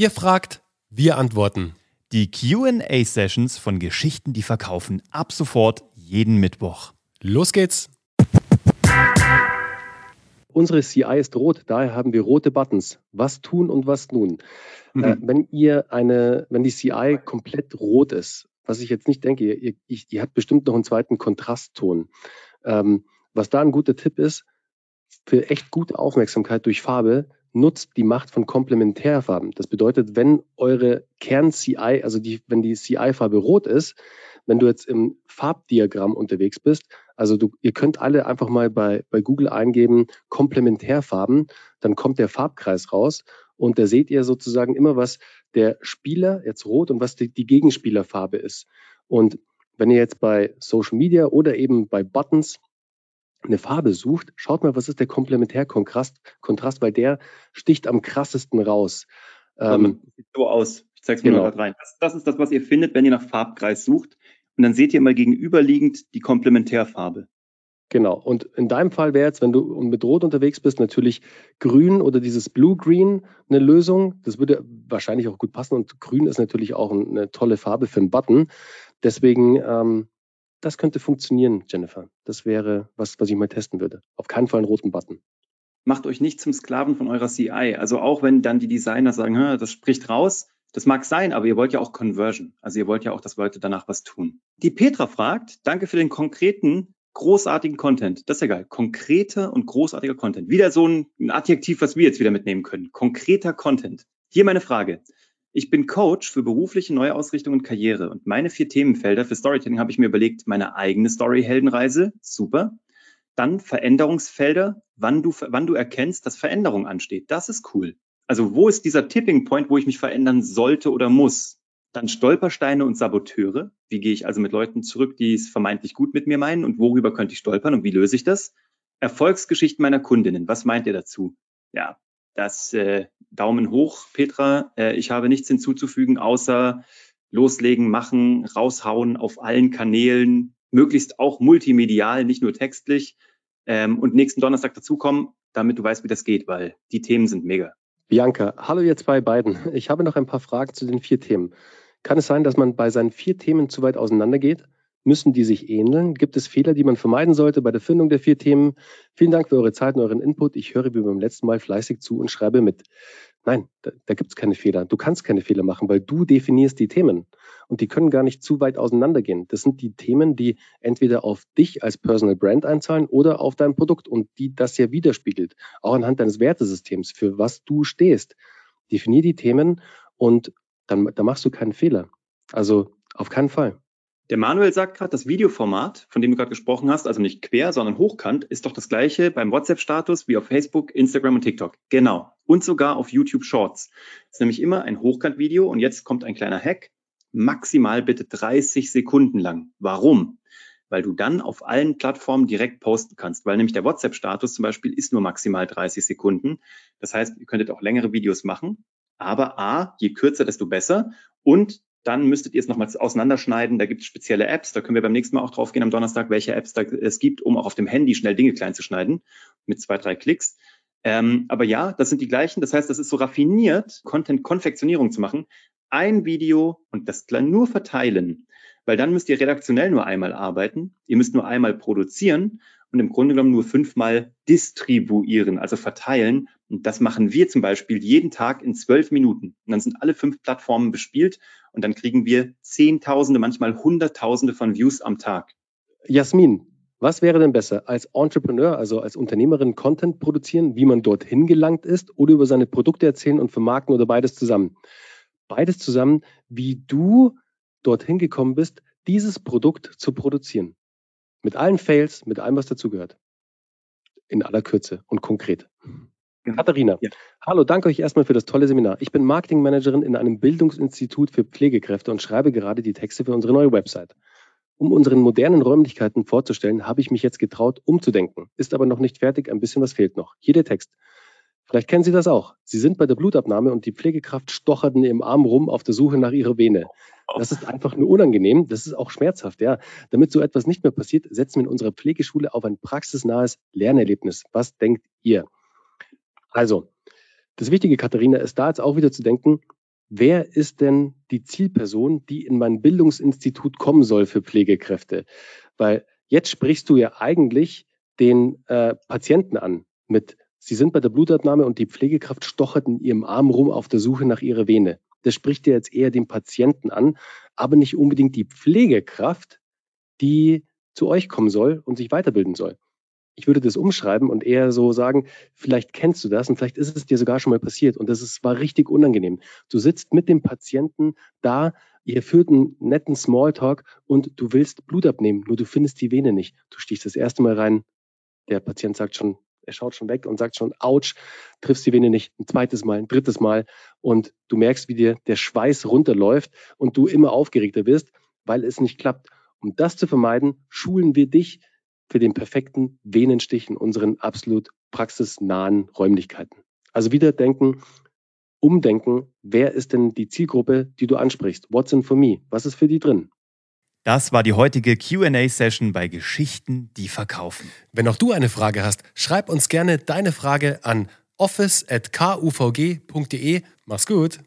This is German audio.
Ihr fragt, wir antworten. Die QA-Sessions von Geschichten, die verkaufen, ab sofort jeden Mittwoch. Los geht's! Unsere CI ist rot, daher haben wir rote Buttons. Was tun und was nun? Mhm. Äh, wenn ihr eine, wenn die CI komplett rot ist, was ich jetzt nicht denke, ihr, ihr, ihr habt bestimmt noch einen zweiten Kontrastton. Ähm, was da ein guter Tipp ist, für echt gute Aufmerksamkeit durch Farbe, nutzt die Macht von Komplementärfarben. Das bedeutet, wenn eure Kern-CI, also die, wenn die CI-Farbe rot ist, wenn du jetzt im Farbdiagramm unterwegs bist, also du, ihr könnt alle einfach mal bei, bei Google eingeben, Komplementärfarben, dann kommt der Farbkreis raus und da seht ihr sozusagen immer, was der Spieler jetzt rot und was die, die Gegenspielerfarbe ist. Und wenn ihr jetzt bei Social Media oder eben bei Buttons eine Farbe sucht, schaut mal, was ist der Komplementärkontrast, Kontrast, weil der sticht am krassesten raus. Ähm, sieht so aus. Ich zeige es mir genau. mal gerade rein. Das, das, ist das, was ihr findet, wenn ihr nach Farbkreis sucht. Und dann seht ihr mal gegenüberliegend die Komplementärfarbe. Genau. Und in deinem Fall wäre jetzt, wenn du mit Rot unterwegs bist, natürlich Grün oder dieses Blue-Green eine Lösung. Das würde wahrscheinlich auch gut passen. Und Grün ist natürlich auch eine tolle Farbe für einen Button. Deswegen ähm, das könnte funktionieren, Jennifer. Das wäre was, was ich mal testen würde. Auf keinen Fall einen roten Button. Macht euch nicht zum Sklaven von eurer CI. Also auch wenn dann die Designer sagen, das spricht raus, das mag sein, aber ihr wollt ja auch Conversion. Also ihr wollt ja auch, dass Leute danach was tun. Die Petra fragt, danke für den konkreten, großartigen Content. Das ist ja geil. Konkreter und großartiger Content. Wieder so ein, ein Adjektiv, was wir jetzt wieder mitnehmen können. Konkreter Content. Hier meine Frage. Ich bin Coach für berufliche Neuausrichtung und Karriere und meine vier Themenfelder für Storytelling habe ich mir überlegt, meine eigene Story-Heldenreise, super. Dann Veränderungsfelder, wann du, wann du erkennst, dass Veränderung ansteht. Das ist cool. Also wo ist dieser Tipping Point, wo ich mich verändern sollte oder muss? Dann Stolpersteine und Saboteure. Wie gehe ich also mit Leuten zurück, die es vermeintlich gut mit mir meinen und worüber könnte ich stolpern und wie löse ich das? Erfolgsgeschichten meiner Kundinnen. Was meint ihr dazu? Ja, das äh, Daumen hoch, Petra. Äh, ich habe nichts hinzuzufügen, außer loslegen, machen, raushauen auf allen Kanälen, möglichst auch multimedial, nicht nur textlich. Ähm, und nächsten Donnerstag dazukommen, damit du weißt, wie das geht, weil die Themen sind mega. Bianca, hallo ihr zwei beiden. Ich habe noch ein paar Fragen zu den vier Themen. Kann es sein, dass man bei seinen vier Themen zu weit auseinandergeht? Müssen die sich ähneln? Gibt es Fehler, die man vermeiden sollte bei der Findung der vier Themen? Vielen Dank für eure Zeit und euren Input. Ich höre wie beim letzten Mal fleißig zu und schreibe mit. Nein, da, da gibt es keine Fehler. Du kannst keine Fehler machen, weil du definierst die Themen. Und die können gar nicht zu weit auseinandergehen. Das sind die Themen, die entweder auf dich als Personal Brand einzahlen oder auf dein Produkt und die das ja widerspiegelt. Auch anhand deines Wertesystems, für was du stehst. Definier die Themen und dann, dann machst du keinen Fehler. Also auf keinen Fall. Der Manuel sagt gerade, das Videoformat, von dem du gerade gesprochen hast, also nicht quer, sondern hochkant, ist doch das gleiche beim WhatsApp-Status wie auf Facebook, Instagram und TikTok. Genau. Und sogar auf YouTube Shorts. Das ist nämlich immer ein Hochkant-Video und jetzt kommt ein kleiner Hack. Maximal bitte 30 Sekunden lang. Warum? Weil du dann auf allen Plattformen direkt posten kannst, weil nämlich der WhatsApp-Status zum Beispiel ist nur maximal 30 Sekunden. Das heißt, ihr könntet auch längere Videos machen. Aber A, je kürzer, desto besser. Und dann müsstet ihr es nochmals auseinanderschneiden. Da gibt es spezielle Apps. Da können wir beim nächsten Mal auch drauf gehen am Donnerstag, welche Apps da es gibt, um auch auf dem Handy schnell Dinge klein zu schneiden mit zwei, drei Klicks. Ähm, aber ja, das sind die gleichen. Das heißt, das ist so raffiniert, Content-Konfektionierung zu machen. Ein Video und das nur verteilen, weil dann müsst ihr redaktionell nur einmal arbeiten. Ihr müsst nur einmal produzieren und im Grunde genommen nur fünfmal distribuieren, also verteilen. Und das machen wir zum Beispiel jeden Tag in zwölf Minuten. Und dann sind alle fünf Plattformen bespielt und dann kriegen wir Zehntausende, manchmal Hunderttausende von Views am Tag. Jasmin, was wäre denn besser, als Entrepreneur, also als Unternehmerin Content produzieren, wie man dorthin gelangt ist, oder über seine Produkte erzählen und vermarkten oder beides zusammen? Beides zusammen, wie du dorthin gekommen bist, dieses Produkt zu produzieren. Mit allen Fails, mit allem, was dazugehört. In aller Kürze und konkret. Genau. Katharina, ja. hallo, danke euch erstmal für das tolle Seminar. Ich bin Marketingmanagerin in einem Bildungsinstitut für Pflegekräfte und schreibe gerade die Texte für unsere neue Website. Um unseren modernen Räumlichkeiten vorzustellen, habe ich mich jetzt getraut, umzudenken. Ist aber noch nicht fertig, ein bisschen was fehlt noch. Hier der Text. Vielleicht kennen Sie das auch. Sie sind bei der Blutabnahme und die Pflegekraft stochert in Ihrem Arm rum auf der Suche nach Ihrer Vene. Das ist einfach nur unangenehm. Das ist auch schmerzhaft, ja. Damit so etwas nicht mehr passiert, setzen wir in unserer Pflegeschule auf ein praxisnahes Lernerlebnis. Was denkt ihr? Also, das Wichtige, Katharina, ist da jetzt auch wieder zu denken, wer ist denn die Zielperson, die in mein Bildungsinstitut kommen soll für Pflegekräfte? Weil jetzt sprichst du ja eigentlich den äh, Patienten an mit, sie sind bei der Blutabnahme und die Pflegekraft stochert in ihrem Arm rum auf der Suche nach ihrer Vene. Das spricht dir jetzt eher den Patienten an, aber nicht unbedingt die Pflegekraft, die zu euch kommen soll und sich weiterbilden soll. Ich würde das umschreiben und eher so sagen, vielleicht kennst du das und vielleicht ist es dir sogar schon mal passiert und das ist, war richtig unangenehm. Du sitzt mit dem Patienten da, ihr führt einen netten Smalltalk und du willst Blut abnehmen, nur du findest die Vene nicht. Du stichst das erste Mal rein, der Patient sagt schon, er schaut schon weg und sagt schon, ouch, triffst die Vene nicht, ein zweites Mal, ein drittes Mal und du merkst, wie dir der Schweiß runterläuft und du immer aufgeregter wirst, weil es nicht klappt. Um das zu vermeiden, schulen wir dich für den perfekten Venenstich in unseren absolut praxisnahen Räumlichkeiten. Also wieder denken, umdenken, wer ist denn die Zielgruppe, die du ansprichst? What's in for me? Was ist für die drin? Das war die heutige QA-Session bei Geschichten, die verkaufen. Wenn auch du eine Frage hast, schreib uns gerne deine Frage an office.kuvg.de. Mach's gut.